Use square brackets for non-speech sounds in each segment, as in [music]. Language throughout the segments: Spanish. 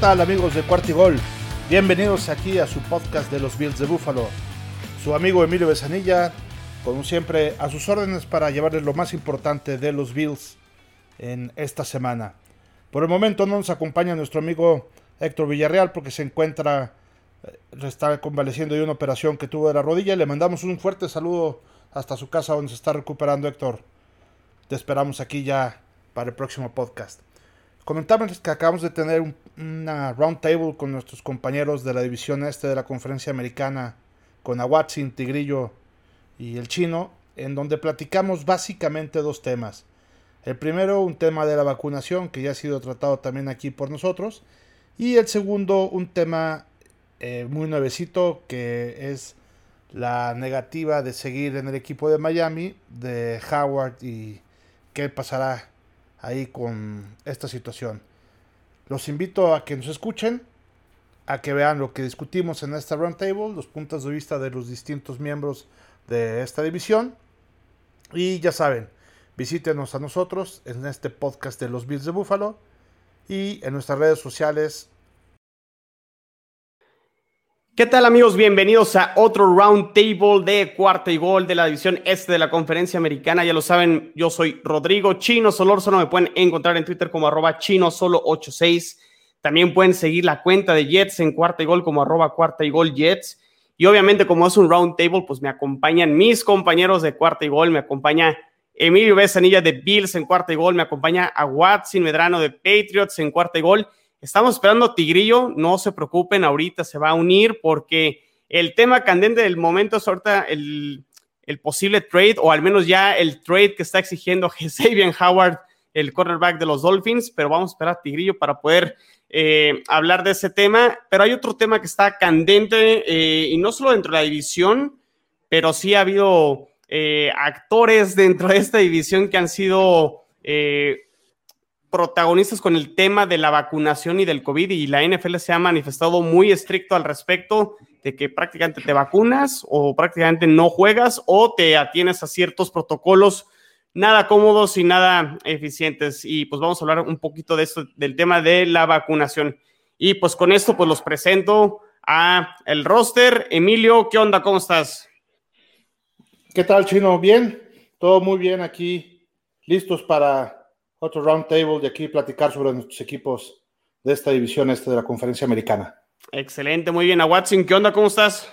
tal amigos de Cuartigol? Bienvenidos aquí a su podcast de los Bills de Búfalo. Su amigo Emilio Besanilla, como siempre, a sus órdenes para llevarles lo más importante de los Bills en esta semana. Por el momento no nos acompaña nuestro amigo Héctor Villarreal porque se encuentra, eh, está convaleciendo de una operación que tuvo de la rodilla. Le mandamos un fuerte saludo hasta su casa donde se está recuperando Héctor. Te esperamos aquí ya para el próximo podcast. Comentamos que acabamos de tener una round table con nuestros compañeros de la división este de la conferencia americana, con Awatsin, Tigrillo y el chino, en donde platicamos básicamente dos temas. El primero, un tema de la vacunación, que ya ha sido tratado también aquí por nosotros. Y el segundo, un tema eh, muy nuevecito, que es la negativa de seguir en el equipo de Miami, de Howard y qué pasará ahí con esta situación. Los invito a que nos escuchen, a que vean lo que discutimos en esta roundtable, los puntos de vista de los distintos miembros de esta división. Y ya saben, visítenos a nosotros en este podcast de los Bills de Buffalo y en nuestras redes sociales ¿Qué tal amigos? Bienvenidos a otro round table de cuarta y gol de la división este de la conferencia americana. Ya lo saben, yo soy Rodrigo Chino Solórzano. Me pueden encontrar en Twitter como arroba chino solo 86. También pueden seguir la cuenta de Jets en cuarta y gol como arroba cuarta y gol Jets. Y obviamente como es un round table, pues me acompañan mis compañeros de cuarta y gol. Me acompaña Emilio Besanilla de Bills en cuarta y gol. Me acompaña a Watson Medrano de Patriots en cuarta y gol. Estamos esperando a Tigrillo, no se preocupen, ahorita se va a unir porque el tema candente del momento es ahorita el, posible trade, o al menos ya el trade que está exigiendo [laughs] Xavier Howard, el cornerback de los Dolphins, pero vamos a esperar a Tigrillo para poder eh, hablar de ese tema. Pero hay otro tema que está candente, eh, y no solo dentro de la división, pero sí ha habido eh, actores dentro de esta división que han sido protagonistas con el tema de la vacunación y del COVID y la NFL se ha manifestado muy estricto al respecto de que prácticamente te vacunas o prácticamente no juegas o te atienes a ciertos protocolos nada cómodos y nada eficientes. Y pues vamos a hablar un poquito de esto, del tema de la vacunación. Y pues con esto pues los presento a el roster. Emilio, ¿qué onda? ¿Cómo estás? ¿Qué tal, Chino? Bien, todo muy bien aquí, listos para otro round table de aquí platicar sobre nuestros equipos de esta división este de la conferencia americana. Excelente, muy bien. A Watson, ¿qué onda? ¿Cómo estás?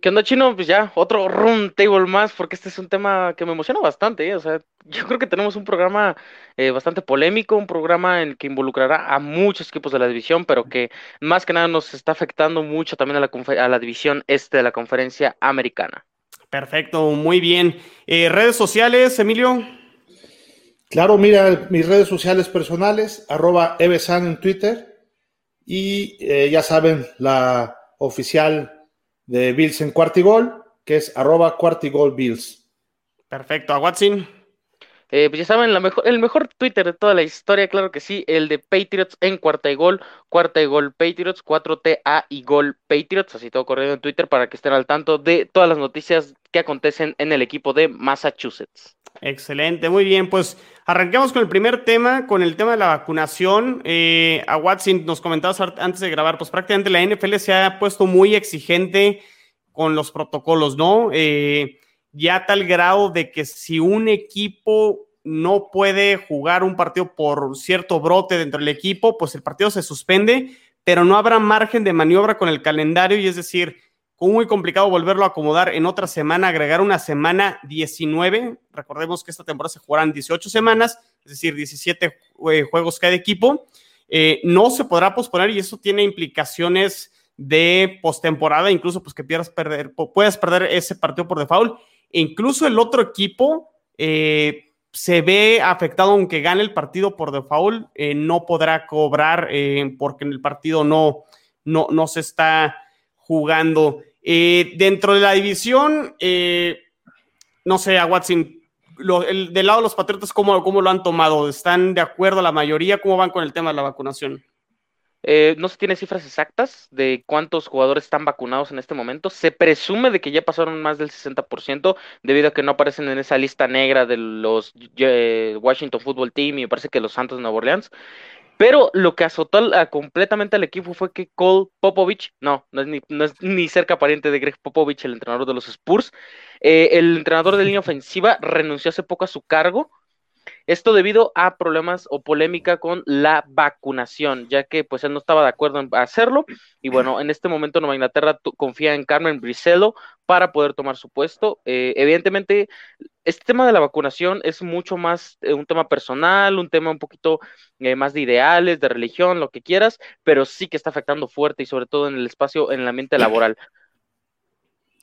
¿Qué onda, Chino? Pues ya, otro round table más, porque este es un tema que me emociona bastante. ¿eh? O sea, yo creo que tenemos un programa eh, bastante polémico, un programa en el que involucrará a muchos equipos de la división, pero que más que nada nos está afectando mucho también a la, a la división este de la conferencia americana. Perfecto, muy bien. Eh, redes sociales, Emilio. Claro, mira mis redes sociales personales, arroba evesan en Twitter y eh, ya saben, la oficial de Bills en Cuartigol, que es arroba Cuartigol Bills. Perfecto, a Watson. Eh, pues ya saben, la mejor, el mejor Twitter de toda la historia, claro que sí, el de Patriots en cuarta y gol, cuarta y gol Patriots, 4TA y gol Patriots, así todo corriendo en Twitter para que estén al tanto de todas las noticias que acontecen en el equipo de Massachusetts. Excelente, muy bien, pues arranquemos con el primer tema, con el tema de la vacunación. Eh, a Watson nos comentabas antes de grabar, pues prácticamente la NFL se ha puesto muy exigente con los protocolos, ¿no? Eh, ya tal grado de que si un equipo no puede jugar un partido por cierto brote dentro del equipo, pues el partido se suspende, pero no habrá margen de maniobra con el calendario y es decir, muy complicado volverlo a acomodar en otra semana, agregar una semana 19. Recordemos que esta temporada se jugarán 18 semanas, es decir, 17 eh, juegos cada equipo. Eh, no se podrá posponer y eso tiene implicaciones de postemporada, incluso pues que pierdas perder, puedas perder ese partido por default. E incluso el otro equipo eh, se ve afectado aunque gane el partido por default, no podrá cobrar porque en el partido no, no, no se está jugando. Eh, dentro de la división, eh, no sé, a Watson, del lado de los Patriotas, ¿cómo, ¿cómo, lo han tomado? ¿Están de acuerdo la mayoría? ¿Cómo van con el tema de la vacunación? Eh, no se tiene cifras exactas de cuántos jugadores están vacunados en este momento. Se presume de que ya pasaron más del 60% debido a que no aparecen en esa lista negra de los Washington Football Team y parece que los Santos de Nueva Orleans. Pero lo que azotó completamente al equipo fue que Cole Popovich, no, no es ni, no es ni cerca pariente de Greg Popovich, el entrenador de los Spurs, eh, el entrenador de línea ofensiva renunció hace poco a su cargo esto debido a problemas o polémica con la vacunación, ya que pues él no estaba de acuerdo en hacerlo y bueno, en este momento Nueva Inglaterra confía en Carmen Bricello para poder tomar su puesto. Eh, evidentemente, este tema de la vacunación es mucho más eh, un tema personal, un tema un poquito eh, más de ideales, de religión, lo que quieras, pero sí que está afectando fuerte y sobre todo en el espacio, en el ambiente laboral.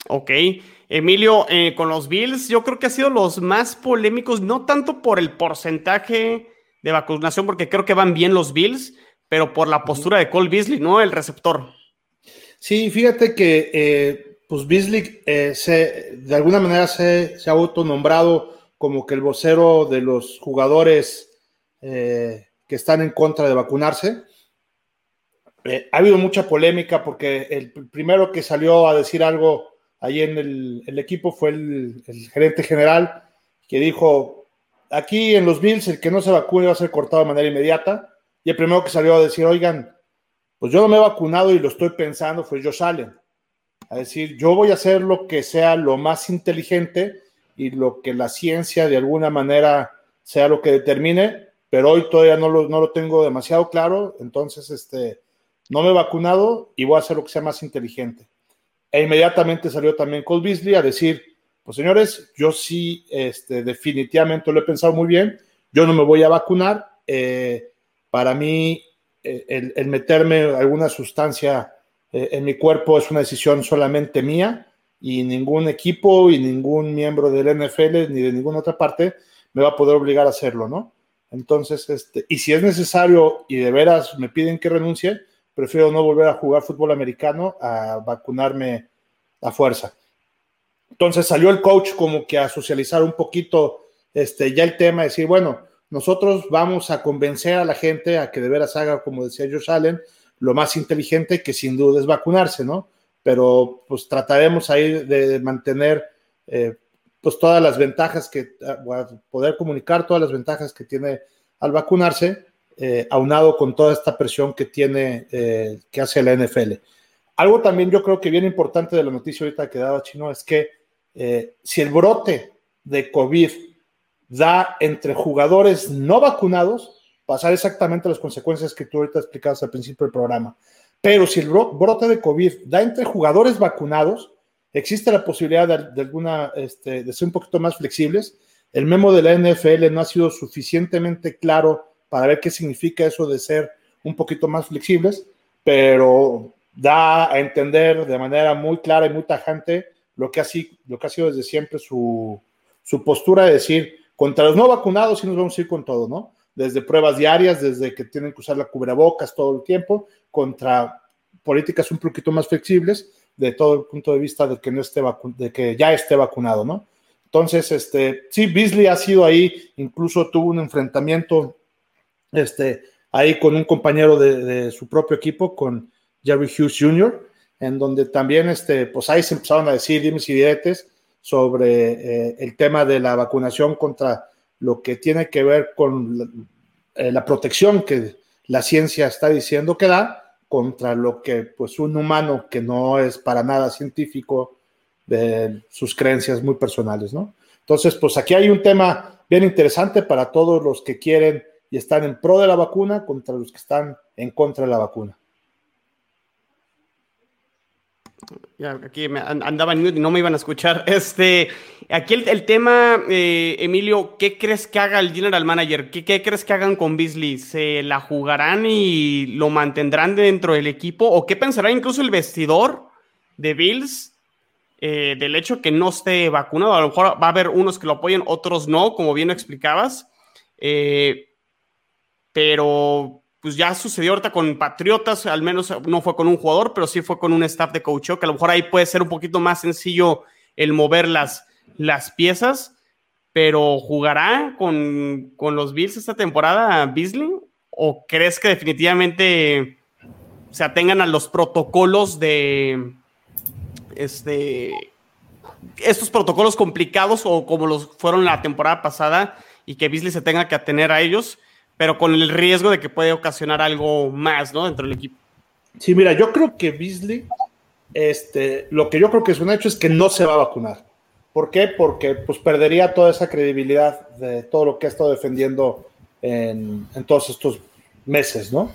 Ok, Emilio, eh, con los Bills, yo creo que ha sido los más polémicos, no tanto por el porcentaje de vacunación, porque creo que van bien los Bills, pero por la postura de Cole Beasley, ¿no? El receptor. Sí, fíjate que eh, pues Beasley eh, se, de alguna manera se, se, ha autonombrado como que el vocero de los jugadores que están en contra de vacunarse. ha habido mucha polémica porque el primero que salió a decir algo ahí en el, equipo fue el, gerente general que dijo, aquí en los Bills el que no se vacune va a ser cortado de manera inmediata. Y el primero que salió a decir, oigan, pues yo no me he vacunado y lo estoy pensando fue Josh Allen. A decir, yo voy a hacer lo que sea lo más inteligente y lo que la ciencia de alguna manera sea lo que determine, pero hoy todavía no lo, no lo tengo demasiado claro, entonces este, no me he vacunado y voy a hacer lo que sea más inteligente. E inmediatamente salió también Cole Beasley a decir, pues señores, yo sí este, definitivamente lo he pensado muy bien, yo no me voy a vacunar, eh, para mí eh, el, meterme alguna sustancia eh, en mi cuerpo es una decisión solamente mía y ningún equipo y ningún miembro del NFL ni de ninguna otra parte me va a poder obligar a hacerlo, ¿no? Entonces, este, y si es necesario y de veras me piden que renuncie, prefiero no volver a jugar fútbol americano a vacunarme a fuerza. Entonces salió el coach como que a socializar un poquito este, ya el tema, decir, bueno, nosotros vamos a convencer a la gente a que de veras haga, como decía Josh Allen, lo más inteligente que sin duda es vacunarse, ¿no? Pero pues trataremos ahí de mantener eh, pues todas las ventajas que, poder comunicar todas las ventajas que tiene al vacunarse, eh, aunado con toda esta presión que tiene, eh, que hace la NFL. Algo también yo creo que bien importante de la noticia ahorita que daba Chino es que eh, si el brote de COVID da entre jugadores no vacunados, pasar exactamente las consecuencias que tú ahorita explicabas al principio del programa. Pero si el brote de COVID da entre jugadores vacunados, existe la posibilidad de, alguna, este, de ser un poquito más flexibles. El memo de la NFL no ha sido suficientemente claro para ver qué significa eso de ser un poquito más flexibles, pero da a entender de manera muy clara y muy tajante lo que ha, sido desde siempre su, su postura de decir, contra los no vacunados sí nos vamos a ir con todo, ¿no? Desde pruebas diarias, desde que tienen que usar la cubrebocas todo el tiempo, contra políticas un poquito más flexibles, de todo el punto de vista de que, no esté de que ya esté vacunado, ¿no? Entonces, este, sí, Beasley ha sido ahí, incluso tuvo un enfrentamiento este, ahí con un compañero de, su propio equipo, con Jerry Hughes Jr., en donde también, este, pues ahí se empezaron a decir dimes y diretes sobre eh, el tema de la vacunación contra lo que tiene que ver con la, eh, la, protección que la ciencia está diciendo que da contra lo que pues un humano que no es para nada científico de sus creencias muy personales, ¿no? Entonces, pues aquí hay un tema bien interesante para todos los que quieren y están en pro de la vacuna contra los que están en contra de la vacuna. Ya, aquí me andaban y no me iban a escuchar. [laughs] Este, aquí el, tema, eh, Emilio, ¿qué crees que haga el general manager? ¿Qué, ¿Qué, crees que hagan con Beasley? ¿Se la jugarán y lo mantendrán dentro del equipo? ¿O qué pensará incluso el vestidor de Bills eh, del hecho que no esté vacunado? A lo mejor va a haber unos que lo apoyen, otros no, como bien lo explicabas. Eh, pero pues ya sucedió ahorita con Patriotas, al menos no fue con un jugador, pero sí fue con un staff de coach, que a lo mejor ahí puede ser un poquito más sencillo el mover las, las piezas, pero ¿jugará con, los Bills esta temporada Beasley? ¿O crees que definitivamente se atengan a los protocolos de este estos protocolos complicados o como los fueron la temporada pasada y que Beasley se tenga que atener a ellos? Pero con el riesgo de que puede ocasionar algo más, ¿no? Dentro del equipo. Sí, mira, yo creo que Beasley, este, lo que yo creo que es un hecho es que no se va a vacunar. ¿Por qué? Porque pues perdería toda esa credibilidad de todo lo que ha estado defendiendo en, todos estos meses, ¿no?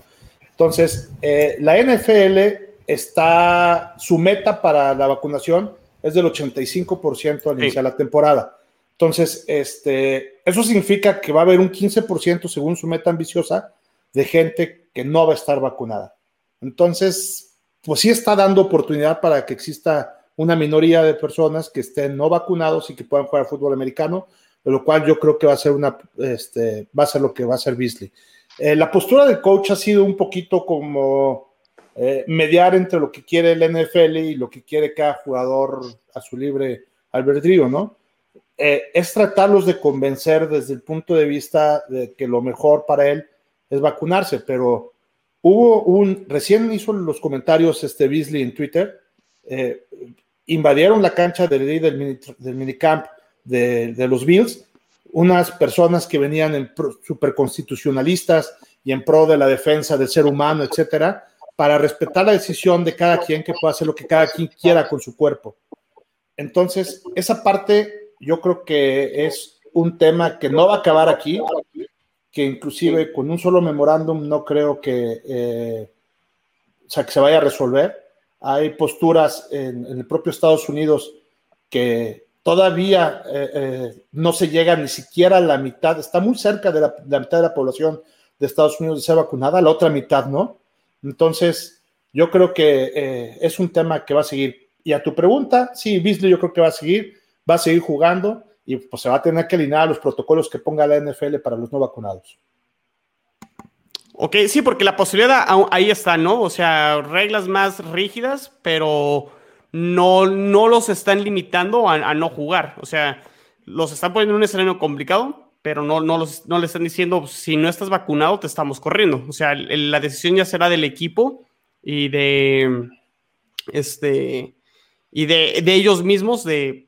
Entonces, eh, la NFL está, su meta para la vacunación es del 85% al iniciar la temporada. Entonces, este, eso significa que va a haber un 15% según su meta ambiciosa de gente que no va a estar vacunada. Entonces, pues sí está dando oportunidad para que exista una minoría de personas que estén no vacunados y que puedan jugar fútbol americano, de lo cual yo creo que va a ser una, este, va a ser lo que va a ser Beasley. Eh, la postura del coach ha sido un poquito como eh, mediar entre lo que quiere el NFL y lo que quiere cada jugador a su libre albedrío, ¿no? Eh, es tratarlos de convencer desde el punto de vista de que lo mejor para él es vacunarse, pero hubo un, recién hizo los comentarios este Beasley en Twitter, invadieron la cancha del, del, del minicamp de, los Bills, unas personas que venían en superconstitucionalistas y en pro de la defensa del ser humano, etcétera, para respetar la decisión de cada quien que pueda hacer lo que cada quien quiera con su cuerpo. Entonces, esa parte yo creo que es un tema que no va a acabar aquí, que inclusive con un solo memorándum no creo que, eh, o sea, que se vaya a resolver hay posturas en, el propio Estados Unidos que todavía eh, eh, no se llega ni siquiera a la mitad, está muy cerca de la, mitad de la población de Estados Unidos de ser vacunada, la otra mitad no. Entonces, yo creo que es un tema que va a seguir. Y a tu pregunta, sí, Beasley yo creo que va a seguir, va a seguir jugando y pues se va a tener que alinear los protocolos que ponga la NFL para los no vacunados. Ok, sí, porque la posibilidad ahí está, ¿no? O sea, reglas más rígidas, pero no, no los están limitando a, no jugar. O sea, los están poniendo en un escenario complicado, pero no, no, los, no le están diciendo, si no estás vacunado, te estamos corriendo. O sea, la decisión ya será del equipo y de, este, y de, ellos mismos de,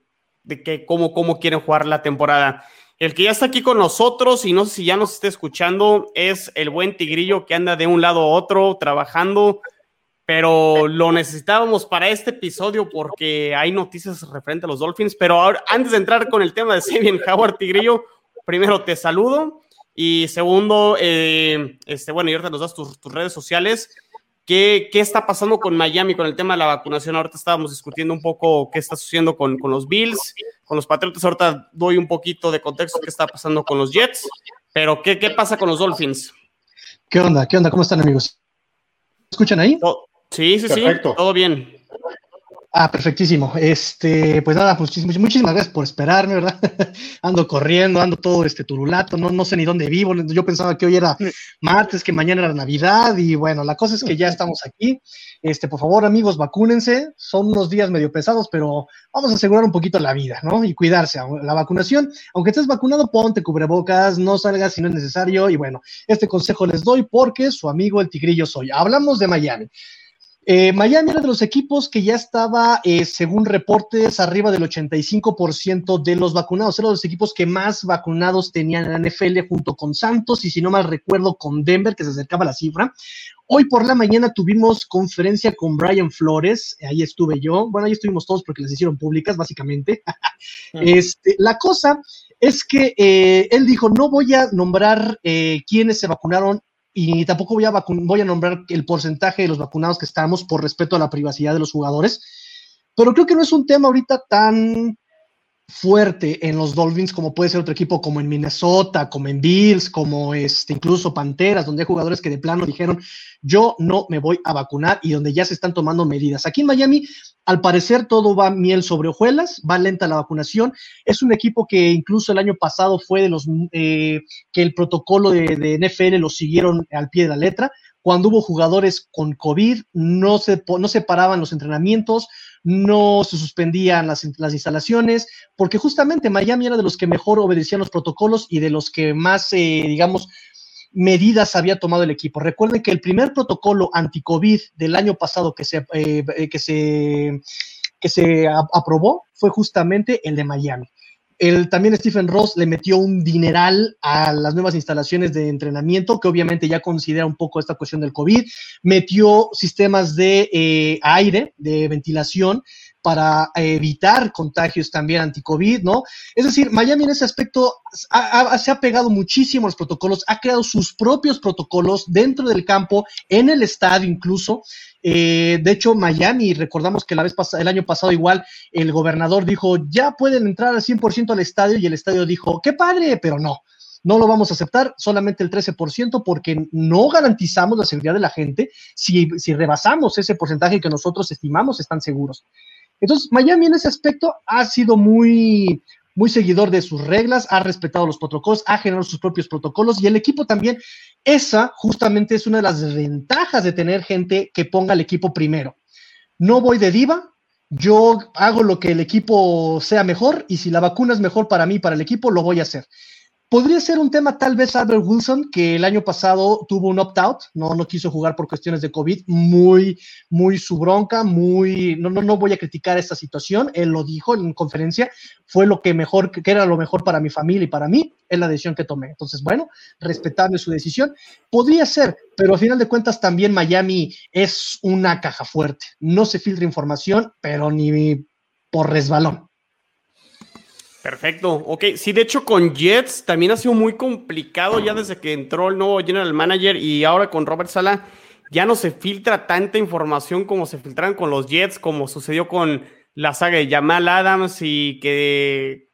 de que cómo, cómo quieren jugar la temporada. El que ya está aquí con nosotros y no sé si ya nos está escuchando es el buen Tigrillo que anda de un lado a otro trabajando, pero lo necesitábamos para este episodio porque hay noticias referente a los Dolphins. Pero ahora, antes de entrar con el tema de Sabian Howard, Tigrillo, primero te saludo y segundo, eh, este, bueno, y ahorita nos das tus, tus redes sociales. ¿Qué, ¿Qué, está pasando con Miami con el tema de la vacunación? Ahorita estábamos discutiendo un poco qué está sucediendo con, con los Bills, con los Patriotas. Ahorita doy un poquito de contexto qué está pasando con los Jets, pero ¿qué, qué pasa con los Dolphins? ¿Qué onda? ¿Qué onda? ¿Cómo están, amigos? ¿Escuchan ahí? sí, sí, sí, todo bien. Ah, perfectísimo. Este, pues nada, pues muchísimas gracias por esperarme, ¿verdad? [laughs] ando corriendo, ando todo este turulato, no, no sé ni dónde vivo. Yo pensaba que hoy era martes, que mañana era Navidad, y bueno, la cosa es que ya estamos aquí. Este, por favor, amigos, vacúnense. Son unos días medio pesados, pero vamos a asegurar un poquito la vida, ¿no? Y cuidarse. La vacunación, aunque estés vacunado, ponte cubrebocas, no salgas si no es necesario. Y bueno, este consejo les doy porque su amigo el tigrillo soy. Hablamos de Miami. Eh, Miami era de los equipos que ya estaba, eh, según reportes, arriba del 85% de los vacunados. Era de los equipos que más vacunados tenían en la NFL junto con Santos y, si no mal recuerdo, con Denver, que se acercaba a la cifra. Hoy por la mañana tuvimos conferencia con Brian Flores, ahí estuve yo, bueno, ahí estuvimos todos porque las hicieron públicas, básicamente. [laughs] este, la cosa es que eh, él dijo, no voy a nombrar quiénes se vacunaron y tampoco voy a, voy a nombrar el porcentaje de los vacunados que estamos por respeto a la privacidad de los jugadores, pero creo que no es un tema ahorita tan fuerte en los Dolphins como puede ser otro equipo como en Minnesota, como en Bills, como este, incluso Panteras, donde hay jugadores que de plano dijeron yo no me voy a vacunar y donde ya se están tomando medidas. Aquí en Miami, al parecer todo va miel sobre hojuelas, va lenta la vacunación. Es un equipo que incluso el año pasado fue de los eh, que el protocolo de, de NFL lo siguieron al pie de la letra. Cuando hubo jugadores con COVID, no se, no se paraban los entrenamientos, no se suspendían las, instalaciones, porque justamente Miami era de los que mejor obedecían los protocolos y de los que más, eh, digamos, medidas había tomado el equipo. Recuerden que el primer protocolo anti-COVID del año pasado que se, eh, que se, que se aprobó fue justamente el de Miami. El, también Stephen Ross le metió un dineral a las nuevas instalaciones de entrenamiento, que obviamente ya considera un poco esta cuestión del COVID. Metió sistemas de eh, aire, de ventilación, para evitar contagios también anti-COVID, ¿no? Es decir, Miami en ese aspecto se ha pegado muchísimo los protocolos, ha creado sus propios protocolos dentro del campo, en el estadio incluso. Eh, de hecho, Miami, recordamos que la vez pasada, el año pasado igual, el gobernador dijo, ya pueden entrar al 100% al estadio y el estadio dijo, qué padre, pero no. No lo vamos a aceptar, solamente el 13%, porque no garantizamos la seguridad de la gente si, si rebasamos ese porcentaje que nosotros estimamos están seguros. Entonces, Miami en ese aspecto ha sido muy, muy seguidor de sus reglas, ha respetado los protocolos, ha generado sus propios protocolos y el equipo también. Esa justamente es una de las ventajas de tener gente que ponga al equipo primero. No voy de diva, yo hago lo que el equipo sea mejor y si la vacuna es mejor para mí, para el equipo, lo voy a hacer. Podría ser un tema tal vez Albert Wilson, que el año pasado tuvo un opt-out, no, no quiso jugar por cuestiones de COVID, muy, muy su bronca, muy, no, no, no voy a criticar esta situación, él lo dijo en conferencia, fue lo que mejor, que era lo mejor para mi familia y para mí, es la decisión que tomé. Entonces, bueno, respetable su decisión, podría ser, pero al final de cuentas también Miami es una caja fuerte, no se filtra información, pero ni por resbalón. Perfecto, ok. Sí, de hecho con Jets también ha sido muy complicado ya desde que entró el nuevo general manager y ahora con Robert Sala ya no se filtra tanta información como se filtran con los Jets, como sucedió con la saga de Jamal Adams y que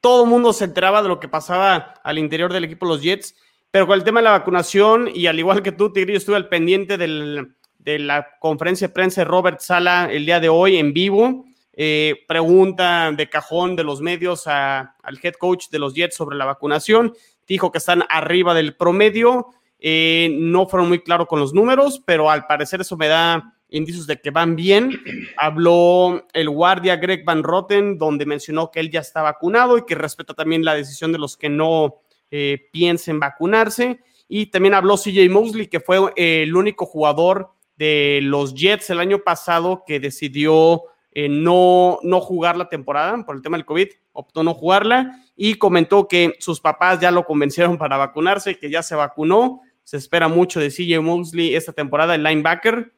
todo el mundo se enteraba de lo que pasaba al interior del equipo de los Jets. Pero con el tema de la vacunación y al igual que tú, Tigrillo, estuve al pendiente de la conferencia de prensa de Robert Sala el día de hoy en vivo eh, pregunta de cajón de los medios al head coach de los Jets sobre la vacunación. Dijo que están arriba del promedio. Eh, no fueron muy claros con los números, pero al parecer eso me da indicios de que van bien. Habló el guardia Greg Van Rotten, donde mencionó que él ya está vacunado y que respeta también la decisión de los que no eh, piensen vacunarse. Y también habló CJ Mosley, que fue el único jugador de los Jets el año pasado que decidió eh, no, no jugar la temporada por el tema del COVID, optó no jugarla y comentó que sus papás ya lo convencieron para vacunarse, que ya se vacunó. Se espera mucho de CJ Mosley esta temporada, el linebacker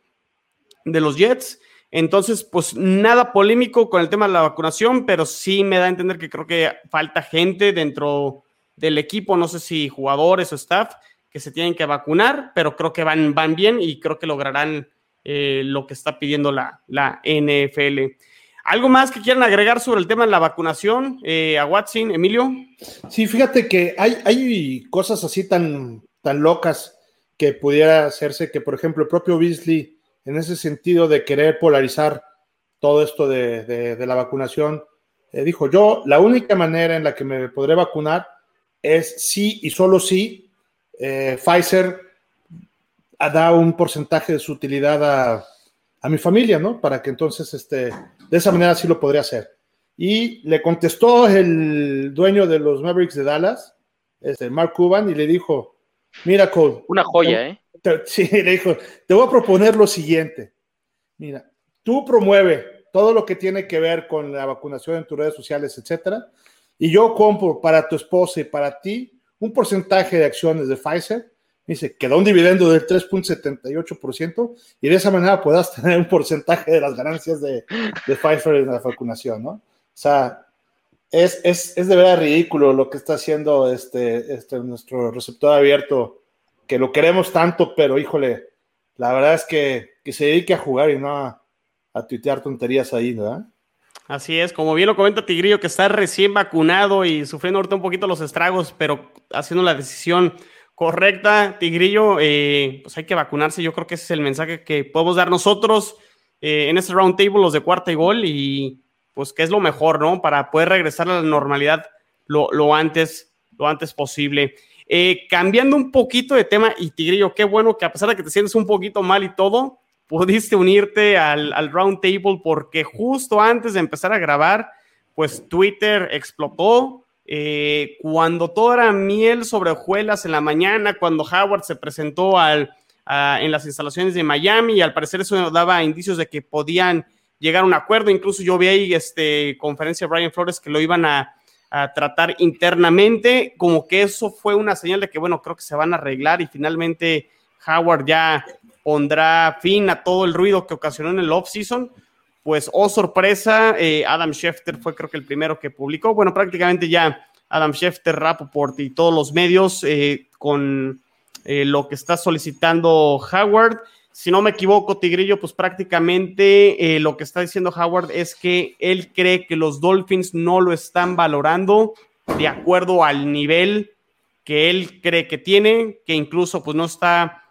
de los Jets. Entonces, pues nada polémico con el tema de la vacunación, pero sí me da a entender que creo que falta gente dentro del equipo, no sé si jugadores o staff, que se tienen que vacunar, pero creo que van, van bien y creo que lograrán eh, lo que está pidiendo la, la, NFL. ¿Algo más que quieran agregar sobre el tema de la vacunación eh, a Watson, Emilio? Sí, fíjate que hay, hay cosas así tan, tan locas que pudiera hacerse que, por ejemplo, el propio Beasley, en ese sentido de querer polarizar todo esto de, la vacunación, eh, dijo, yo la única manera en la que me podré vacunar es sí y solo si Pfizer da un porcentaje de su utilidad a, a, mi familia, ¿no? Para que entonces, este, de esa manera sí lo podría hacer. Y le contestó el dueño de los Mavericks de Dallas, este, Mark Cuban, y le dijo, mira, Cole. Una joya, ¿eh? [laughs] sí, le dijo, te voy a proponer lo siguiente. Mira, tú promueve todo lo que tiene que ver con la vacunación en tus redes sociales, etcétera, y yo compro para tu esposa y para ti un porcentaje de acciones de Pfizer dice, quedó un dividendo del 3.78% y de esa manera puedas tener un porcentaje de las ganancias de, de Pfizer en la vacunación, ¿no? O sea, es, es, es, de verdad ridículo lo que está haciendo este, este, nuestro receptor abierto, que lo queremos tanto, pero híjole, la verdad es que, que se dedique a jugar y no a, a tuitear tonterías ahí, ¿verdad? Así es, como bien lo comenta Tigrillo, que está recién vacunado y sufriendo ahorita un poquito los estragos, pero haciendo la decisión correcta, Tigrillo. Eh, pues hay que vacunarse. Yo creo que ese es el mensaje que podemos dar nosotros eh, en este round table, los de cuarta y gol, y pues que es lo mejor, ¿no? Para poder regresar a la normalidad lo, antes, lo antes posible. Eh, cambiando un poquito de tema, y Tigrillo, qué bueno que a pesar de que te sientes un poquito mal y todo, pudiste unirte al, al round table porque justo antes de empezar a grabar, pues Twitter explotó eh, cuando todo era miel sobre hojuelas en la mañana, cuando Howard se presentó al, en las instalaciones de Miami y al parecer eso daba indicios de que podían llegar a un acuerdo. Incluso yo vi ahí este, conferencia de Brian Flores que lo iban a, a tratar internamente, como que eso fue una señal de que, bueno, creo que se van a arreglar y finalmente Howard ya pondrá fin a todo el ruido que ocasionó en el off-season. Pues, oh sorpresa, eh, Adam Schefter fue creo que el primero que publicó. Bueno, prácticamente ya Adam Schefter, Rappaport y todos los medios eh, con eh, lo que está solicitando Howard. Si no me equivoco, Tigrillo, pues prácticamente lo que está diciendo Howard es que él cree que los Dolphins no lo están valorando de acuerdo al nivel que él cree que tiene, que incluso pues no está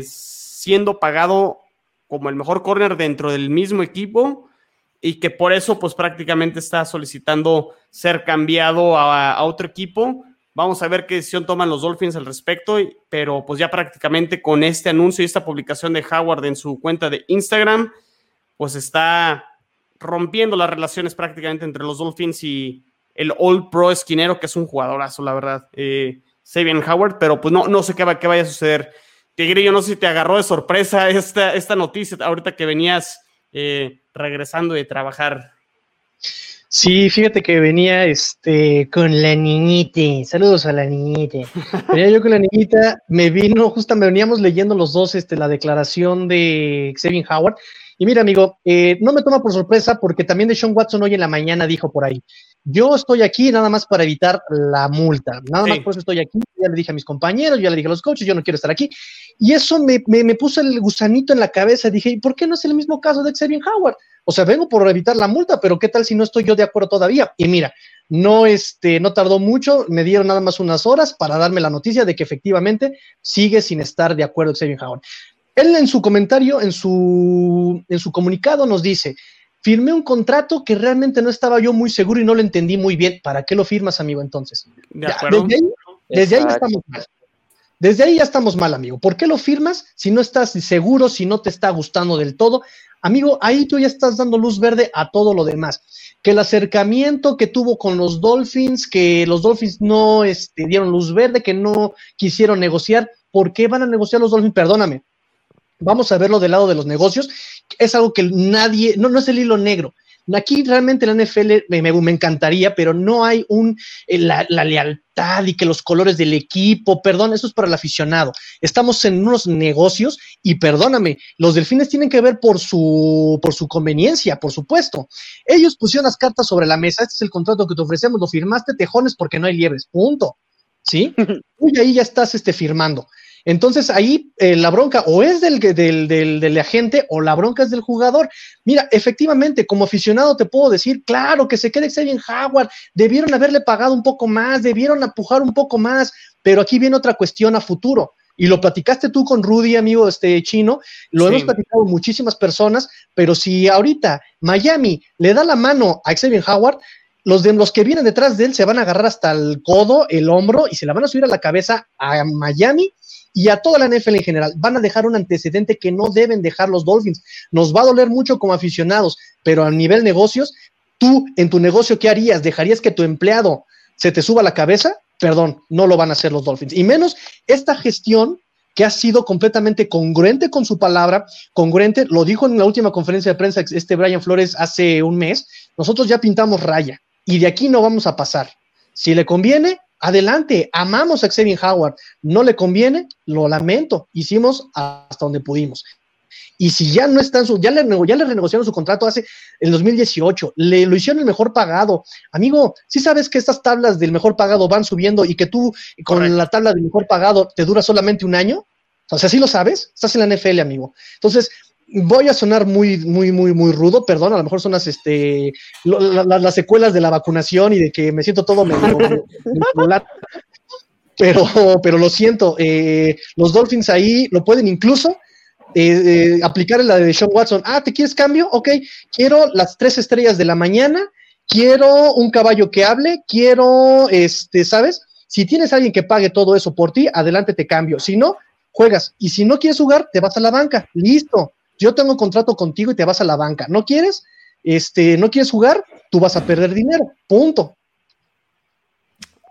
siendo pagado como el mejor corner dentro del mismo equipo y que por eso pues prácticamente está solicitando ser cambiado a, otro equipo. Vamos a ver qué decisión toman los Dolphins al respecto, pero pues ya prácticamente con este anuncio y esta publicación de Howard en su cuenta de Instagram, pues está rompiendo las relaciones prácticamente entre los Dolphins y el All Pro esquinero, que es un jugadorazo, la verdad, eh, Sabian Howard, pero pues no, no sé qué, va, qué vaya a suceder. Tigre, yo no sé si te agarró de sorpresa esta, esta noticia ahorita que venías eh, regresando de trabajar. Sí, fíjate que venía este con la niñita. Saludos a la niñita. [laughs] Venía yo con la niñita, me vino, justo me veníamos leyendo los dos este, la declaración de Xavier Howard. Y mira, amigo, eh, no me toma por sorpresa porque también de Sean Watson hoy en la mañana dijo por ahí, yo estoy aquí nada más para evitar la multa, nada más por eso estoy aquí, ya le dije a mis compañeros, ya le dije a los coaches, yo no quiero estar aquí. Y eso me, me, puso el gusanito en la cabeza, dije, ¿y por qué no es el mismo caso de Xavier Howard? O sea, vengo por evitar la multa, pero ¿qué tal si no estoy yo de acuerdo todavía? Y mira, no, este, no tardó mucho, me dieron nada más unas horas para darme la noticia de que efectivamente sigue sin estar de acuerdo Xavier Howard. Él en su comentario, en su, en su comunicado nos dice, firmé un contrato que realmente no estaba yo muy seguro y no lo entendí muy bien. ¿Para qué lo firmas, amigo, entonces? desde, ahí, ya estamos mal. Desde ahí ya estamos mal, amigo. ¿Por qué lo firmas si no estás seguro, si no te está gustando del todo? Amigo, ahí tú ya estás dando luz verde a todo lo demás. Que el acercamiento que tuvo con los Dolphins, que los Dolphins no este, dieron luz verde, que no quisieron negociar. ¿Por qué van a negociar los Dolphins? Perdóname. Vamos a verlo del lado de los negocios es algo que nadie, no, no es el hilo negro. Aquí realmente la NFL me, me, encantaría, pero no hay un, eh, la, lealtad y que los colores del equipo, perdón, eso es para el aficionado. Estamos en unos negocios y perdóname, los delfines tienen que ver por su, por su conveniencia, por supuesto. Ellos pusieron las cartas sobre la mesa, este es el contrato que te ofrecemos, lo firmaste, tejones porque no hay liebres, punto. ¿Sí? [laughs] Y ahí ya estás este, firmando. Entonces ahí eh, la bronca o es del, del, del, agente o la bronca es del jugador. Mira, efectivamente, como aficionado te puedo decir, claro, que se quede Xavier Howard, debieron haberle pagado un poco más, debieron empujar un poco más, pero aquí viene otra cuestión a futuro. Y lo platicaste tú con Rudy, amigo este chino, lo hemos platicado muchísimas personas, pero si ahorita Miami le da la mano a Xavier Howard, los que vienen detrás de él se van a agarrar hasta el codo, el hombro y se la van a subir a la cabeza a Miami y a toda la NFL en general. Van a dejar un antecedente que no deben dejar los Dolphins. Nos va a doler mucho como aficionados, pero a nivel negocios, tú en tu negocio, ¿qué harías? ¿Dejarías que tu empleado se te suba a la cabeza? Perdón, no lo van a hacer los Dolphins. Y menos esta gestión que ha sido completamente congruente con su palabra, congruente, lo dijo en la última conferencia de prensa este Brian Flores hace un mes, nosotros ya pintamos raya y de aquí no vamos a pasar. Si le conviene, adelante, amamos a Xavier Howard, no le conviene, lo lamento, hicimos hasta donde pudimos. Y si ya no están, ya le, ya le renegociaron su contrato hace el 2018, le lo hicieron el mejor pagado. Amigo, si sabes que estas tablas del mejor pagado van subiendo y que tú con la tabla del mejor pagado te dura solamente un año, o sea, sí lo sabes, estás en la NFL, amigo. Entonces, voy a sonar muy, muy, muy, muy rudo, perdón, a lo mejor son las, este, las secuelas de la vacunación y de que me siento todo medio, [laughs] pero, pero lo siento, eh, los Dolphins ahí lo pueden incluso eh, eh, aplicar en la de Sean Watson. Ah, ¿te quieres cambio? Ok, quiero las tres estrellas de la mañana, quiero un caballo que hable, quiero, este, ¿sabes? Si tienes alguien que pague todo eso por ti, adelante te cambio. Si no, juegas. Y si no quieres jugar, te vas a la banca. Listo yo tengo contrato contigo y te vas a la banca. ¿No quieres? Este, ¿no quieres jugar? Tú vas a perder dinero. Punto.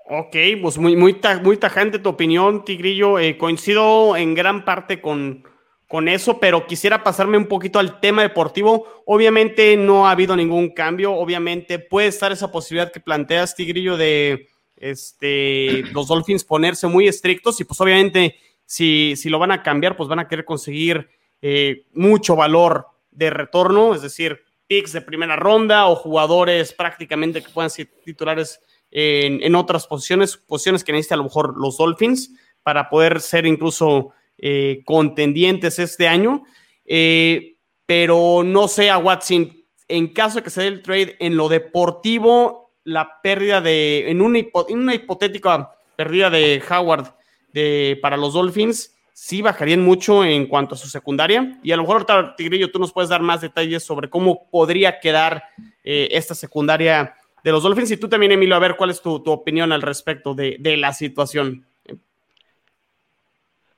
Ok, pues muy, muy, muy tajante tu opinión, Tigrillo. Eh, coincido en gran parte con, con eso, pero quisiera pasarme un poquito al tema deportivo. Obviamente no ha habido ningún cambio, obviamente puede estar esa posibilidad que planteas, Tigrillo, de este, los Dolphins ponerse muy estrictos y pues obviamente si, si lo van a cambiar, pues van a querer conseguir eh, mucho valor de retorno, es decir, picks de primera ronda o jugadores prácticamente que puedan ser titulares en, en otras posiciones, posiciones que necesitan a lo mejor los Dolphins para poder ser incluso eh, contendientes este año. Eh, pero no sé a Watson, en caso de que se dé el trade en lo deportivo, la pérdida de, en una, hipotética pérdida de Howard de, para los Dolphins, sí bajarían mucho en cuanto a su secundaria. Y a lo mejor Tigrillo, tú nos puedes dar más detalles sobre cómo podría quedar eh, esta secundaria de los Dolphins. Y tú también, Emilio, a ver cuál es tu, opinión al respecto de, de la situación.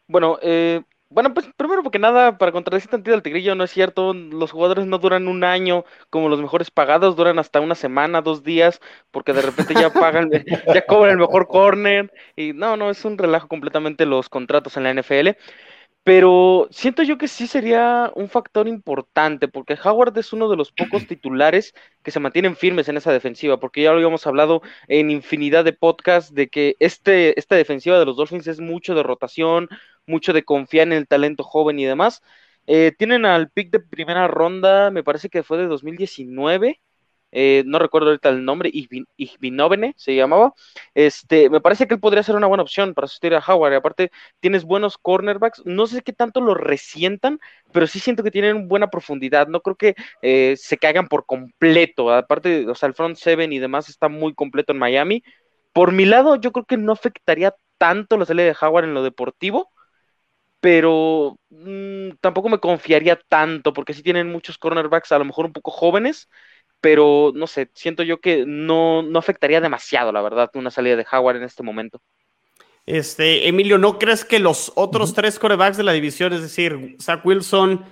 Bueno, eh, bueno, pues primero porque nada, para contradecir tantito al tigrillo, no es cierto, los jugadores no duran un año como los mejores pagados, duran hasta una semana, dos días, porque de repente ya pagan, [laughs] ya cobran el mejor corner, y no, no, es un relajo completamente los contratos en la NFL. Pero siento yo que sí sería un factor importante, porque Howard es uno de los pocos [clears throat] titulares que se mantienen firmes en esa defensiva, porque ya lo habíamos hablado en infinidad de podcasts de que este, esta defensiva de los Dolphins es mucho de rotación, mucho de confiar en el talento joven y demás. Eh, tienen al pick de primera ronda, me parece que fue de 2019, eh, no recuerdo ahorita el nombre, Igbinovene se llamaba. Este, me parece que él podría ser una buena opción para asistir a Howard. aparte, tienes buenos cornerbacks. No sé qué tanto lo resientan, pero sí siento que tienen buena profundidad. No creo que eh, se caigan por completo. Aparte, o sea, el front seven y demás está muy completo en Miami. Por mi lado, yo creo que no afectaría tanto la salida de Howard en lo deportivo pero mm, tampoco me confiaría tanto porque sí tienen muchos cornerbacks a lo mejor un poco jóvenes pero no sé, siento yo que no, afectaría demasiado, la verdad, una salida de Howard en este momento. Este, Emilio, ¿no crees que los otros tres corebacks de la división, es decir, Zach Wilson,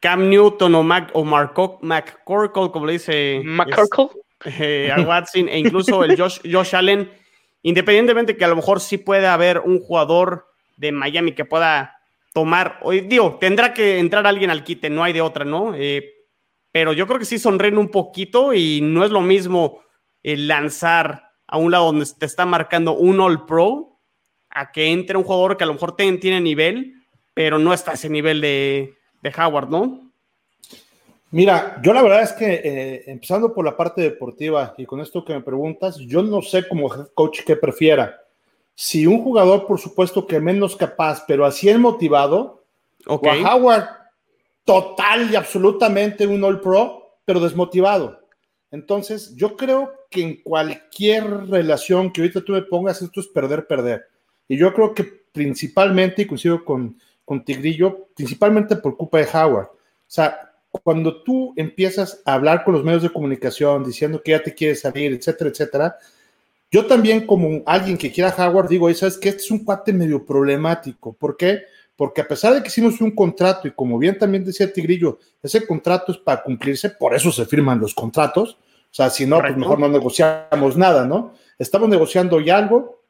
Cam Newton o, Mac, o McCorkle, como le dice McCorkle? Eh, a Watson, e incluso el Josh, Josh Allen, independientemente que a lo mejor sí puede haber un jugador de Miami que pueda tomar, hoy digo, tendrá que entrar alguien al quite, no hay de otra, ¿no? Eh, pero yo creo que sí sonríen un poquito y no es lo mismo lanzar a un lado donde te está marcando un All Pro a que entre un jugador que a lo mejor tiene nivel, pero no está a ese nivel de, Howard, ¿no? Mira, yo la verdad es que eh, empezando por la parte deportiva y con esto que me preguntas, yo no sé como coach qué prefiera. Si un jugador, por supuesto, que menos capaz, pero así es motivado, o a Howard total y absolutamente un All Pro, pero desmotivado. Entonces, yo creo que en cualquier relación que ahorita tú me pongas, esto es perder, perder. Y yo creo que principalmente, y coincido con, con Tigrillo, principalmente por culpa de Howard. O sea, cuando tú empiezas a hablar con los medios de comunicación diciendo que ya te quieres salir, etcétera, etcétera, yo también como alguien que quiera Howard digo, ¿sabes que Este es un cuate medio problemático. ¿Por qué? Porque a pesar de que hicimos un contrato y como bien también decía Tigrillo, ese contrato es para cumplirse, por eso se firman los contratos, o sea, si no, pues mejor no negociamos nada, ¿no? Estamos negociando ya algo,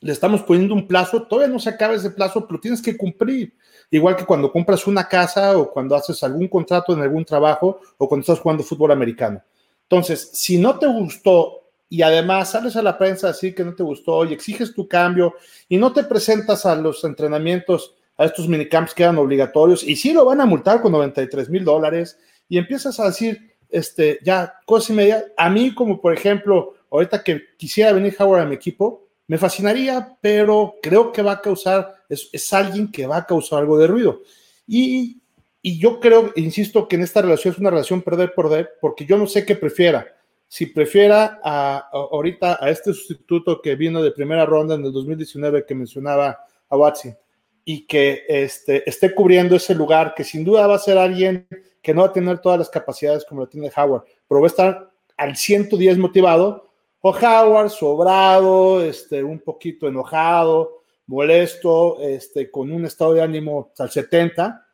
le estamos poniendo un plazo, todavía no se acaba ese plazo, pero tienes que cumplir. Igual que cuando compras una casa o cuando haces algún contrato en algún trabajo o cuando estás jugando fútbol americano. Entonces, si no te gustó y además sales a la prensa a decir que no te gustó y exiges tu cambio y no te presentas a los entrenamientos a estos minicamps que eran obligatorios y sí lo van a multar con 93 mil dólares y empiezas a decir, este, ya, cosa y media, a mí como por ejemplo, ahorita que quisiera venir Howard a mi equipo, me fascinaría, pero creo que va a causar, es, es alguien que va a causar algo de ruido. Y, y yo creo, insisto, que en esta relación es una relación perder-perder, porque yo no sé qué prefiera. Si prefiera a, ahorita a este sustituto que vino de primera ronda en el 2019 que mencionaba a Watson, y que este, esté cubriendo ese lugar, que sin duda va a ser alguien que no va a tener todas las capacidades como lo tiene Howard, pero va a estar al 110 motivado, o Howard sobrado, este, un poquito enojado, molesto, este, con un estado de ánimo al 70,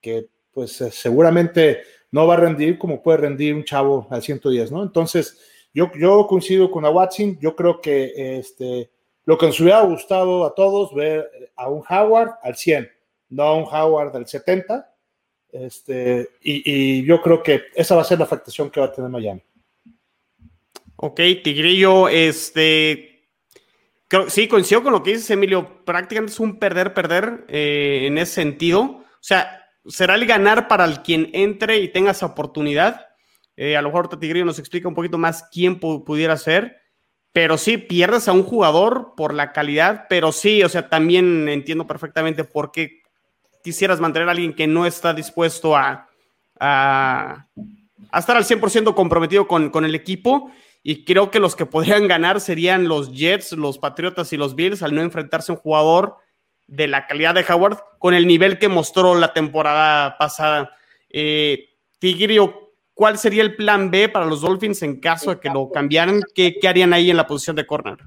que pues eh, seguramente no va a rendir como puede rendir un chavo al 110, ¿no? Entonces, yo, yo coincido con a Watson, yo creo que este, lo que nos hubiera gustado a todos, ver a un Howard al 100, no un Howard del 70. Este, y, yo creo que esa va a ser la afectación que va a tener Miami. Ok, Tigrillo, este, creo, sí, coincido con lo que dices, Emilio, prácticamente es un perder-perder eh, en ese sentido. O sea, será el ganar para el quien entre y tenga esa oportunidad. Eh, a lo mejor Tigrillo nos explica un poquito más quién pudiera ser. Pero sí, pierdes a un jugador por la calidad, pero sí, o sea, también entiendo perfectamente por qué quisieras mantener a alguien que no está dispuesto a, a, estar al 100% comprometido con, con, el equipo. Y creo que los que podrían ganar serían los Jets, los Patriotas y los Bills al no enfrentarse a un jugador de la calidad de Howard con el nivel que mostró la temporada pasada. Eh, Tigrio, ¿cuál sería el plan B para los Dolphins en caso de que lo cambiaran? ¿Qué, qué harían ahí en la posición de corner?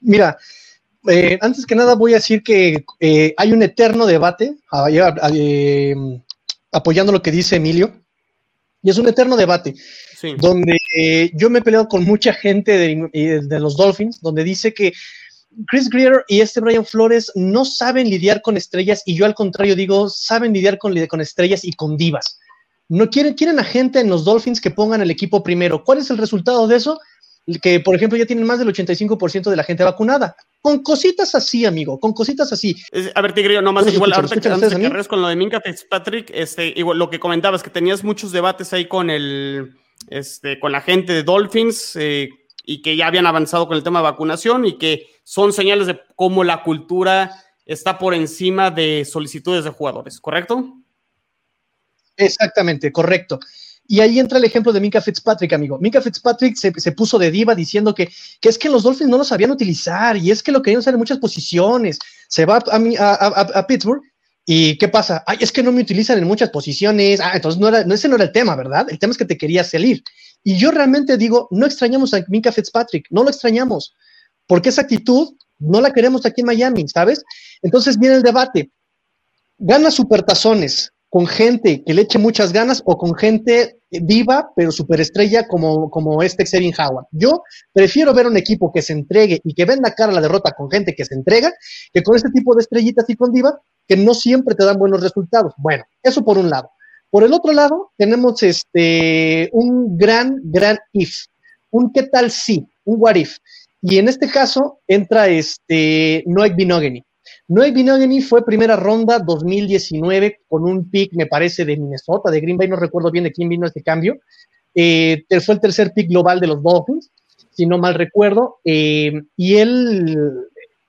Mira, eh, antes que nada voy a decir que eh, hay un eterno debate, ah, eh, apoyando lo que dice Emilio, y es un eterno debate, donde yo me he peleado con mucha gente de, los Dolphins, donde dice que Chris Greer y este Brian Flores no saben lidiar con estrellas, y yo al contrario digo, saben lidiar con, con estrellas y con divas. No quieren, quieren a gente en los Dolphins que pongan el equipo primero. ¿Cuál es el resultado de eso? que por ejemplo ya tienen más del 85% de la gente vacunada. Con cositas así, amigo, con cositas así. A ver, Tigrillo, nomás igual, ahorita que con lo de Minka Fitzpatrick, este, igual lo que comentabas, que tenías muchos debates ahí con el, este, con la gente de Dolphins, eh, y que ya habían avanzado con el tema de vacunación y que son señales de cómo la cultura está por encima de solicitudes de jugadores, ¿correcto? Exactamente, correcto. Y ahí entra el ejemplo de Minka Fitzpatrick, amigo. Minka Fitzpatrick se, puso de diva diciendo que, que, es que los Dolphins no lo sabían utilizar y es que lo querían usar en muchas posiciones. Se va a, Pittsburgh y ¿qué pasa? Ay, es que no me utilizan en muchas posiciones. Ah, entonces no era, ese no era el tema, ¿verdad? El tema es que te quería salir. Y yo realmente digo, no extrañamos a Minka Fitzpatrick, no lo extrañamos, porque esa actitud no la queremos aquí en Miami, ¿sabes? Entonces viene el debate. Gana supertazones, con gente que le eche muchas ganas o con gente viva, pero superestrella como, como este Xavier Howard. Yo prefiero ver un equipo que se entregue y que venda cara a la derrota con gente que se entrega, que con este tipo de estrellitas y con diva, que no siempre te dan buenos resultados. Bueno, eso por un lado. Por el otro lado, tenemos este, un gran, gran if, un qué tal si, un what if. Y en este caso entra este Noek Binogany. Noé Binogany fue primera ronda 2019 con un pick, me parece, de Minnesota, de Green Bay, no recuerdo bien de quién vino este cambio. Eh, fue el tercer pick global de los Dolphins, si no mal recuerdo. Eh, y él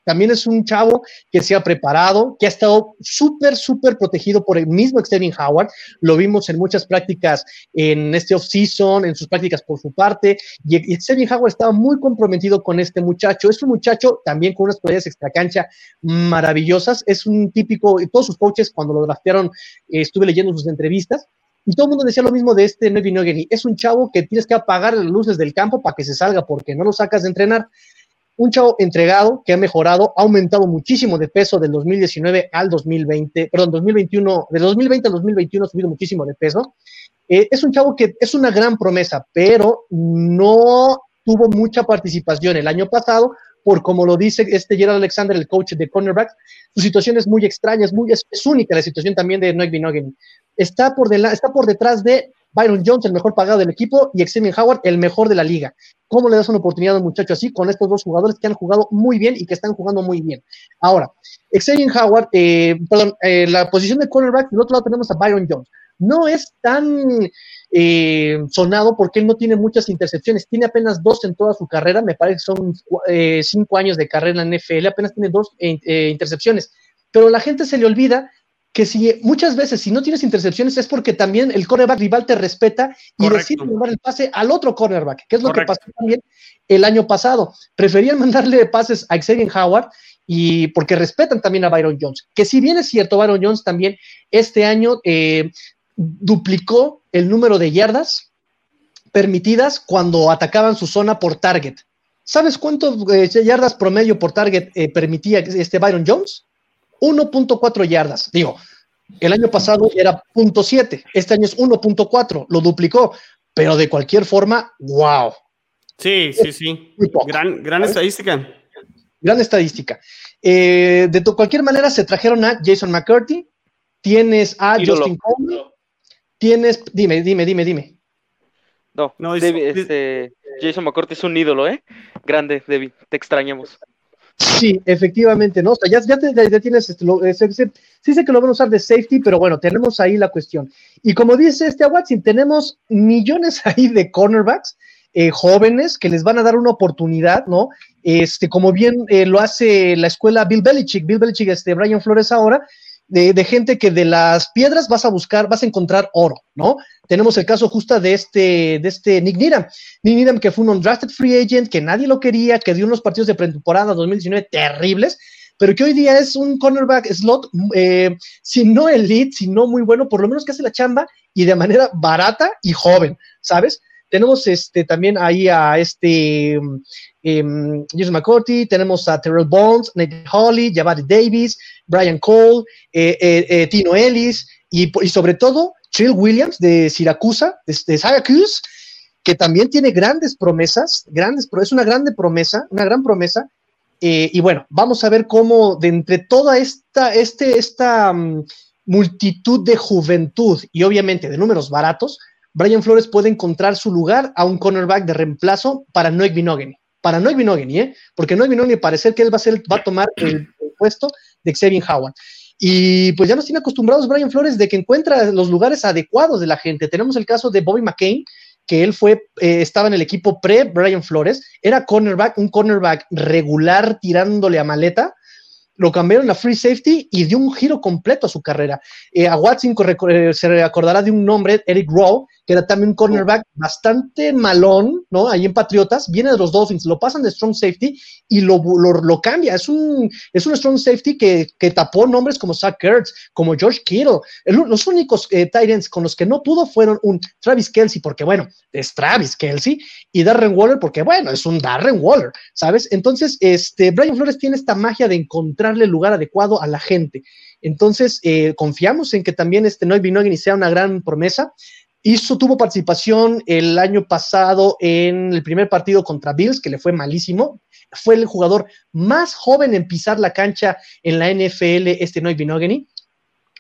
también es un chavo que se ha preparado, que ha estado súper, súper protegido por el mismo Xavier Howard. Lo vimos en muchas prácticas en este off-season, en sus prácticas por su parte. Y, Xavier Howard estaba muy comprometido con este muchacho. Es un muchacho también con unas extra extracancha maravillosas. Es un típico, todos sus coaches cuando lo draftearon, eh, estuve leyendo sus entrevistas. Y todo el mundo decía lo mismo de este Nevi Nogeni. Es un chavo que tienes que apagar las luces del campo para que se salga, porque no lo sacas de entrenar un chavo entregado que ha mejorado, ha aumentado muchísimo de peso del 2019 al 2020, perdón, 2021, del 2020 al 2021 ha subido muchísimo de peso. Eh, es un chavo que es una gran promesa, pero no tuvo mucha participación el año pasado, por como lo dice este Gerald Alexander, el coach de cornerback, su situación es muy extraña, es, muy, es, única la situación también de Noik Binogen. Está por, está por detrás de Byron Jones, el mejor pagado del equipo, y Xavier Howard, el mejor de la liga. ¿Cómo le das una oportunidad a un muchacho así con estos dos jugadores que han jugado muy bien y que están jugando muy bien? Ahora, Xavier Howard, eh, perdón, eh, la posición de cornerback, del otro lado tenemos a Byron Jones. No es tan eh, sonado porque él no tiene muchas intercepciones, tiene apenas dos en toda su carrera, me parece que son cinco años de carrera en NFL, apenas tiene dos intercepciones, pero la gente se le olvida que si muchas veces si no tienes intercepciones es porque también el cornerback rival te respeta y decide mandar el pase al otro cornerback, que es lo que pasó también el año pasado. Preferían [laughs] mandarle pases a Xavier Howard y porque respetan también a Byron Jones. Que si bien es cierto, Byron Jones también este año eh, duplicó el número de yardas permitidas cuando atacaban su zona por target. ¿Sabes cuántas eh, yardas promedio por target eh, permitía este Byron Jones? 1.4 yardas. Digo, el año pasado era 0.7, este año es 1.4, lo duplicó, pero de cualquier forma, wow. Sí, sí, sí. Gran, gran estadística. Gran estadística. Eh, de cualquier manera, se trajeron a Jason McCurdy, tienes a Justin Coleman, tienes, dime, dime, dime, dime. No, no este, Jason McCourty es un ídolo, ¿eh? Grande, David, te extrañamos. Sí, efectivamente, ¿no? Ya, tienes, este, lo, sí sé que lo van a usar de safety, pero bueno, tenemos ahí la cuestión. Y como dice este Watson, tenemos millones [laughs] ahí de cornerbacks eh, jóvenes que les van a dar una oportunidad, ¿no? Este, como bien eh, lo hace la escuela Bill Belichick, Bill Belichick, este, Brian Flores ahora, de, gente que de las piedras vas a buscar, vas a encontrar oro, ¿no? Tenemos el caso justo de este, de este Nick Needham. Nick Needham, que fue un undrafted free agent, que nadie lo quería, que dio unos partidos de pretemporada 2019 terribles, pero que hoy día es un cornerback slot, eh, si no elite, si no muy bueno, por lo menos que hace la chamba y de manera barata y joven, ¿sabes? Tenemos este, también ahí a este um, Jason McCourty, tenemos a Terrell Bonds, Nate Holly, Javadi Davis, Brian Cole, eh, eh, eh, Tino Ellis y, sobre todo Trill Williams de Siracusa, de, de, Syracuse, que también tiene grandes promesas, grandes, es una grande promesa, una gran promesa. y bueno, vamos a ver cómo de entre toda esta, este, esta um, multitud de juventud y obviamente de números baratos, Brian Flores puede encontrar su lugar a un cornerback de reemplazo para Noek Binogany. Para Noek Binogany, ¿eh? Porque Noek Binogany parece que él va a, ser, va a tomar el, puesto de Xavier Howard. Y pues ya nos tiene acostumbrados Brian Flores de que encuentra los lugares adecuados de la gente. Tenemos el caso de Bobby McCain, que él fue, eh, estaba en el equipo pre-Brian Flores, era cornerback, un cornerback regular tirándole a maleta, lo cambiaron a free safety y dio un giro completo a su carrera. Eh, a Watson eh, se acordará de un nombre, Eric Rowe, que era también un cornerback bastante malón, ¿no? Ahí en Patriotas, viene de los Dolphins, lo pasan de strong safety y lo, lo, cambia. Es un, es un strong safety que, que, tapó nombres como Zach Kurtz, como George Kittle. los únicos eh, Titans con los que no pudo fueron un Travis Kelsey, porque bueno, es Travis Kelsey, y Darren Waller, porque bueno, es un Darren Waller, ¿sabes? Entonces, este, Brian Flores tiene esta magia de encontrarle el lugar adecuado a la gente. Entonces, eh, confiamos en que también este Noy Binogany sea una gran promesa. Hizo, tuvo participación el año pasado en el primer partido contra Bills, que le fue malísimo. Fue el jugador más joven en pisar la cancha en la NFL, este Noy Binogany.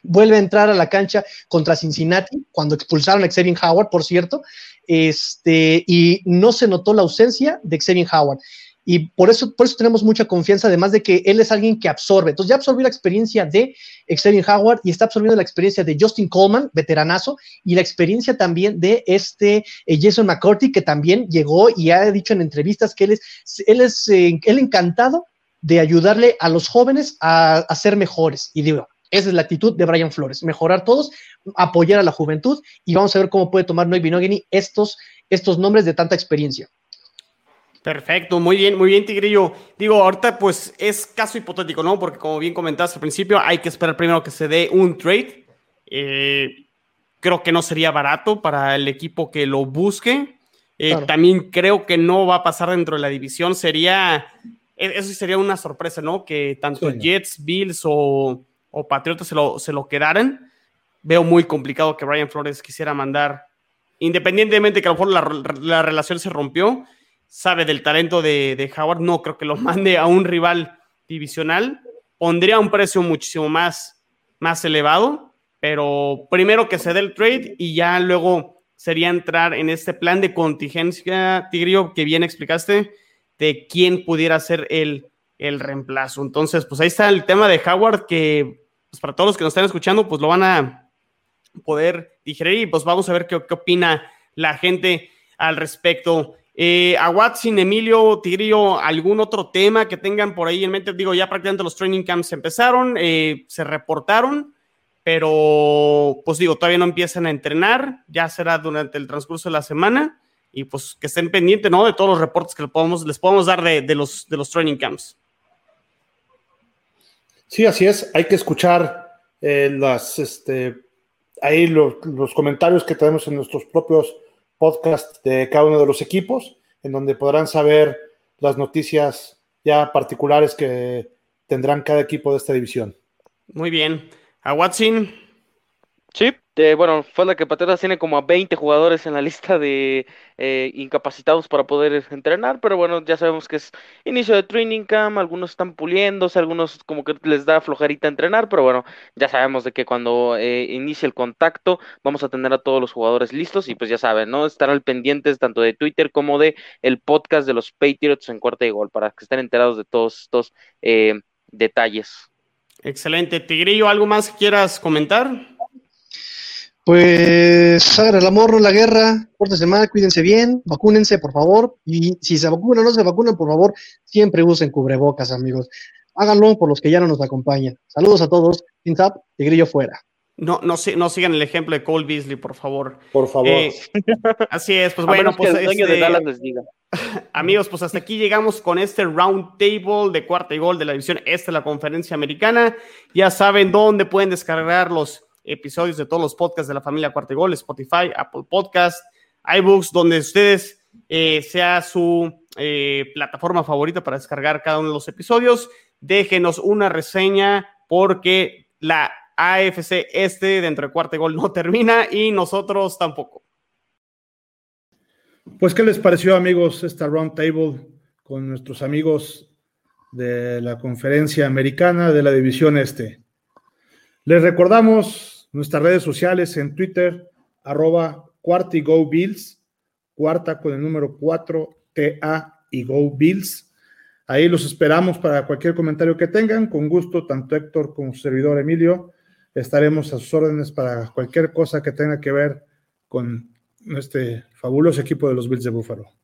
Vuelve a entrar a la cancha contra Cincinnati, cuando expulsaron a Xavier Howard, por cierto, este, y no se notó la ausencia de Xavier Howard. Y por eso, por eso tenemos mucha confianza, además de que él es alguien que absorbe. Entonces ya absorbió la experiencia de Xavier Howard y está absorbiendo la experiencia de Justin Coleman, veteranazo, y la experiencia también de este eh, Jason McCourty, que también llegó y ha dicho en entrevistas que él es, él es eh, él encantado de ayudarle a los jóvenes a, ser mejores. Y digo, esa es la actitud de Brian Flores, mejorar todos, apoyar a la juventud y vamos a ver cómo puede tomar Noy Binogany estos, estos nombres de tanta experiencia. Perfecto, muy bien, muy bien, Tigrillo. Digo, ahorita pues es caso hipotético, ¿no? Porque como bien comentaste al principio, hay que esperar primero que se dé un trade. Eh, creo que no sería barato para el equipo que lo busque. Eh, también creo que no va a pasar dentro de la división. Sería, e, eso sería una sorpresa, ¿no? Que tanto Jets, Bills o, Patriotas se lo, se lo quedaran. Veo muy complicado que Brian Flores quisiera mandar, independientemente que a lo mejor la, la relación se rompió sabe del talento de, Howard, no creo que lo [laughs] mande a un rival divisional. Pondría un precio muchísimo más, más elevado, pero primero que se dé el trade y ya luego sería entrar en este plan de contingencia, Tigrio, que bien explicaste, de quién pudiera ser el, el reemplazo. Entonces, pues ahí está el tema de Howard, que pues para todos los que nos están escuchando, pues lo van a poder digerir y pues vamos a ver qué, qué opina la gente al respecto. Eh, a Watson, Emilio, Tigrillo, ¿algún otro tema que tengan por ahí en mente? Digo, ya prácticamente los training camps empezaron, eh, se reportaron, pero pues digo, todavía no empiezan a entrenar, ya será durante el transcurso de la semana y pues que estén pendientes, ¿no? De todos los reportes que les podemos, dar de, los, de los training camps. Sí, así es, hay que escuchar eh, las, este, ahí los comentarios que tenemos en nuestros propios podcast de cada uno de los equipos, en donde podrán saber las noticias ya particulares que tendrán cada equipo de esta división. Muy bien. A Watson. Sí, bueno, falta que Patriotas tiene como a 20 jugadores en la [laughs] lista de eh, incapacitados para poder entrenar, pero bueno, ya sabemos que es inicio de training camp, algunos están puliéndose, algunos como que les da flojerita entrenar, pero bueno, ya sabemos de que cuando eh, inicie el contacto vamos a tener a todos los jugadores listos y pues ya saben, ¿no? Estar al pendientes tanto de Twitter como de el podcast de los Patriots en cuarta y gol para que estén enterados de todos estos eh, detalles. Excelente. Tigrillo, ¿algo más que quieras comentar? Pues hagan el amor, no la guerra, pórtense mal, cuídense bien, vacúnense, por favor. Y si se vacunan o no se vacunan, por favor, siempre usen cubrebocas, amigos. Háganlo por los que ya no nos acompañan. Saludos a todos. Pinzap, Tigrillo fuera. No, no, no sigan el ejemplo de Cole Beasley, por favor. Por favor. Eh, así es, pues bueno, pues este, [laughs] amigos, pues hasta aquí llegamos con este round table de cuarta y gol de la división este de la conferencia americana. Ya saben dónde pueden descargar los episodios de todos los podcasts de la familia Cuarta Gol, Spotify, Apple Podcast, iBooks, donde ustedes eh, sea su eh, plataforma favorita para descargar cada uno de los episodios. Déjenos una reseña porque la AFC este dentro de Cuarta Gol no [laughs] termina y nosotros tampoco. Pues, ¿qué les pareció, amigos, esta round table con nuestros amigos de la conferencia americana de la división este? Les recordamos nuestras redes sociales en Twitter, arroba cuartigobills, cuarta con el número 4, TA y Go Bills. Ahí los esperamos para cualquier comentario que tengan. Con gusto, tanto Héctor como su servidor Emilio, estaremos a sus órdenes para cualquier cosa que tenga que ver con este fabuloso equipo de los Bills de Búfalo.